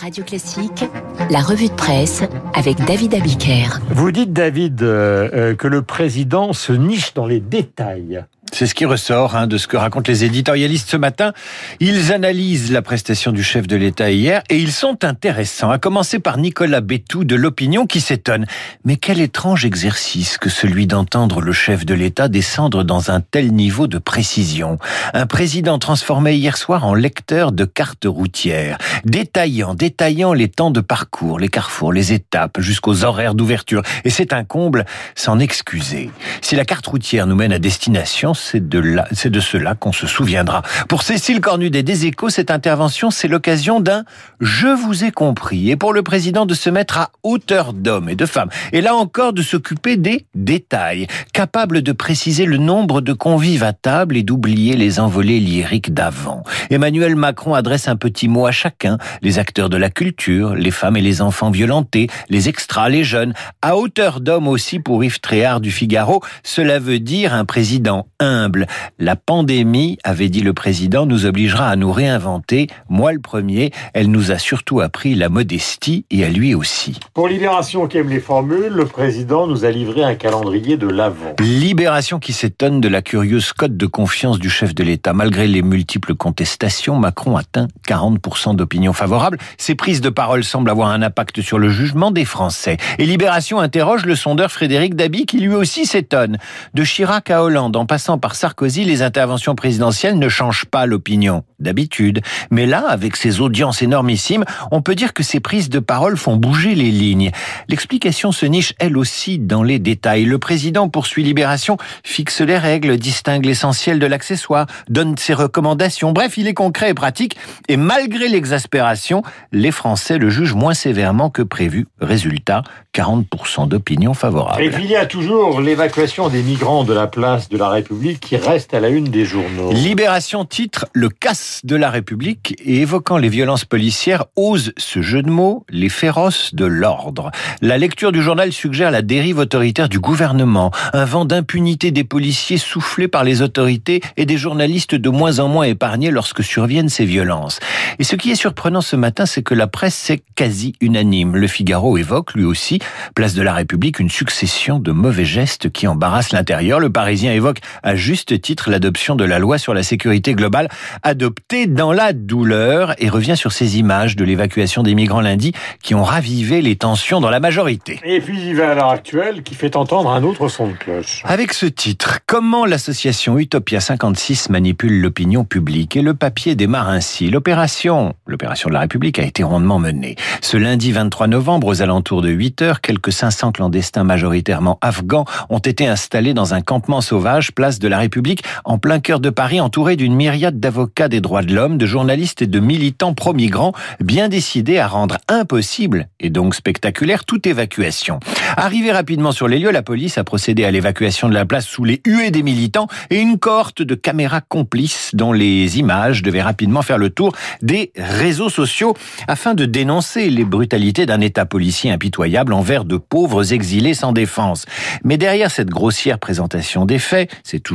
Radio Classique, la revue de presse avec David Abiker. Vous dites, David, euh, euh, que le président se niche dans les détails. C'est ce qui ressort hein, de ce que racontent les éditorialistes ce matin. Ils analysent la prestation du chef de l'État hier et ils sont intéressants, à commencer par Nicolas Bétou de l'Opinion qui s'étonne. Mais quel étrange exercice que celui d'entendre le chef de l'État descendre dans un tel niveau de précision. Un président transformé hier soir en lecteur de cartes routières, détaillant, détaillant les temps de parcours, les carrefours, les étapes, jusqu'aux horaires d'ouverture. Et c'est un comble, s'en excuser. Si la carte routière nous mène à destination, c'est de cela qu'on se souviendra. Pour Cécile Cornudet des Échos, cette intervention, c'est l'occasion d'un je vous ai compris. Et pour le président de se mettre à hauteur d'hommes et de femmes. Et là encore de s'occuper des détails. Capable de préciser le nombre de convives à table et d'oublier les envolées lyriques d'avant. Emmanuel Macron adresse un petit mot à chacun. Les acteurs de la culture, les femmes et les enfants violentés, les extras, les jeunes. À hauteur d'homme aussi pour Yves Tréhard du Figaro. Cela veut dire un président humble. La pandémie, avait dit le président, nous obligera à nous réinventer. Moi le premier, elle nous a surtout appris la modestie et à lui aussi. Pour Libération qui aime les formules, le président nous a livré un calendrier de l'avant. Libération qui s'étonne de la curieuse cote de confiance du chef de l'État. Malgré les multiples contestations, Macron atteint 40% d'opinion favorable. Ses prises de parole semblent avoir un impact sur le jugement des Français. Et Libération interroge le sondeur Frédéric Dabi qui lui aussi s'étonne. De Chirac à Hollande, en passant par Sarkozy, les interventions présidentielles ne changent pas l'opinion, d'habitude. Mais là, avec ces audiences énormissimes, on peut dire que ces prises de parole font bouger les lignes. L'explication se niche elle aussi dans les détails. Le président poursuit Libération, fixe les règles, distingue l'essentiel de l'accessoire, donne ses recommandations. Bref, il est concret et pratique. Et malgré l'exaspération, les Français le jugent moins sévèrement que prévu. Résultat, 40% d'opinion favorable. Et puis il y a toujours l'évacuation des migrants de la place de la République qui reste à la une des journaux. Libération titre Le casse de la République et évoquant les violences policières ose ce jeu de mots, les féroces de l'ordre. La lecture du journal suggère la dérive autoritaire du gouvernement, un vent d'impunité des policiers soufflé par les autorités et des journalistes de moins en moins épargnés lorsque surviennent ces violences. Et ce qui est surprenant ce matin, c'est que la presse est quasi unanime. Le Figaro évoque lui aussi, place de la République, une succession de mauvais gestes qui embarrassent l'intérieur. Le Parisien évoque à juste titre l'adoption de la loi sur la sécurité globale adoptée dans la douleur et revient sur ces images de l'évacuation des migrants lundi qui ont ravivé les tensions dans la majorité. Et puis il va à l'heure actuelle qui fait entendre un autre son de cloche. Avec ce titre, comment l'association Utopia 56 manipule l'opinion publique et le papier démarre ainsi. L'opération, l'opération de la République a été rondement menée. Ce lundi 23 novembre, aux alentours de 8 heures, quelques 500 clandestins majoritairement afghans ont été installés dans un campement sauvage, place de la République, en plein cœur de Paris, entouré d'une myriade d'avocats des droits de l'homme, de journalistes et de militants pro-migrants, bien décidés à rendre impossible, et donc spectaculaire, toute évacuation. Arrivé rapidement sur les lieux, la police a procédé à l'évacuation de la place sous les huées des militants et une cohorte de caméras complices dont les images devaient rapidement faire le tour des réseaux sociaux afin de dénoncer les brutalités d'un État policier impitoyable envers de pauvres exilés sans défense. Mais derrière cette grossière présentation des faits, c'est toujours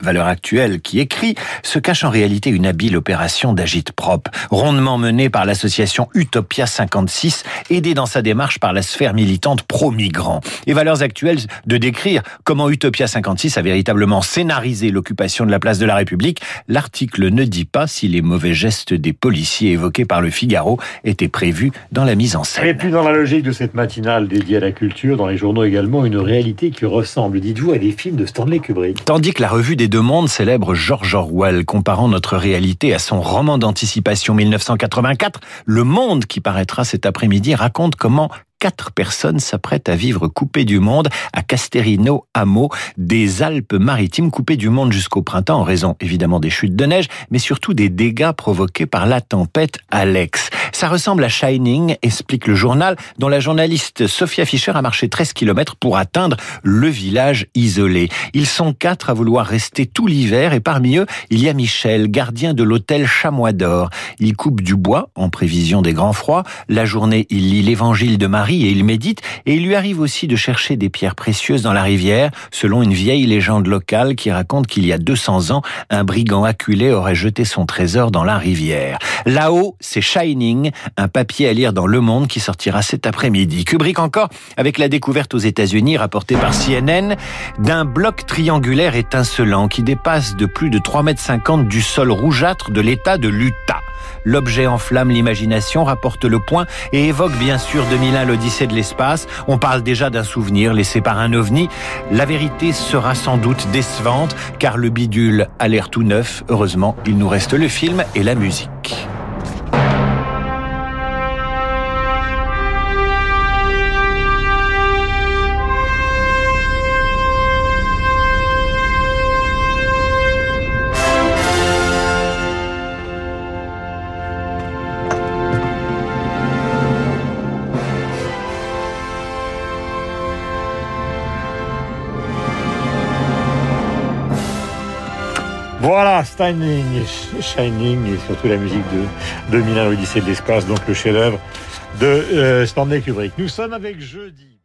Valeur Actuelle qui écrit, se cache en réalité une habile opération d'agite propre, rondement menée par l'association Utopia 56, aidée dans sa démarche par la sphère militante pro-migrants. Et Valeurs Actuelles de décrire comment Utopia 56 a véritablement scénarisé l'occupation de la place de la République, l'article ne dit pas si les mauvais gestes des policiers évoqués par le Figaro étaient prévus dans la mise en scène. Et puis dans la logique de cette matinale dédiée à la culture, dans les journaux également, une réalité qui ressemble, dites-vous, à des films de Stanley Kubrick. Tandis que la revue des deux mondes célèbre George Orwell, comparant notre réalité à son roman d'anticipation 1984, Le Monde, qui paraîtra cet après-midi, raconte comment quatre personnes s'apprêtent à vivre coupées du monde à Casterino Hameau, des Alpes-Maritimes coupées du monde jusqu'au printemps en raison évidemment des chutes de neige, mais surtout des dégâts provoqués par la tempête Alex. Ça ressemble à Shining, explique le journal, dont la journaliste Sophia Fischer a marché 13 km pour atteindre le village isolé. Ils sont quatre à vouloir rester tout l'hiver et parmi eux, il y a Michel, gardien de l'hôtel Chamois d'Or. Il coupe du bois en prévision des grands froids. La journée, il lit l'évangile de Marie et il médite, et il lui arrive aussi de chercher des pierres précieuses dans la rivière, selon une vieille légende locale qui raconte qu'il y a 200 ans, un brigand acculé aurait jeté son trésor dans la rivière. Là-haut, c'est Shining, un papier à lire dans Le Monde qui sortira cet après-midi. Kubrick encore avec la découverte aux États-Unis rapportée par CNN d'un bloc triangulaire étincelant qui dépasse de plus de 3,50 mètres du sol rougeâtre de l'état de l'Utah. L'objet enflamme l'imagination, rapporte le point et évoque bien sûr 2001 l'Odyssée de l'espace. On parle déjà d'un souvenir laissé par un ovni. La vérité sera sans doute décevante car le bidule a l'air tout neuf. Heureusement, il nous reste le film et la musique. Voilà, Shining, Shining et surtout la musique de 2001, l'Odyssée de l'espace, donc le chef-d'œuvre de euh, Stanley Kubrick. Nous sommes avec jeudi.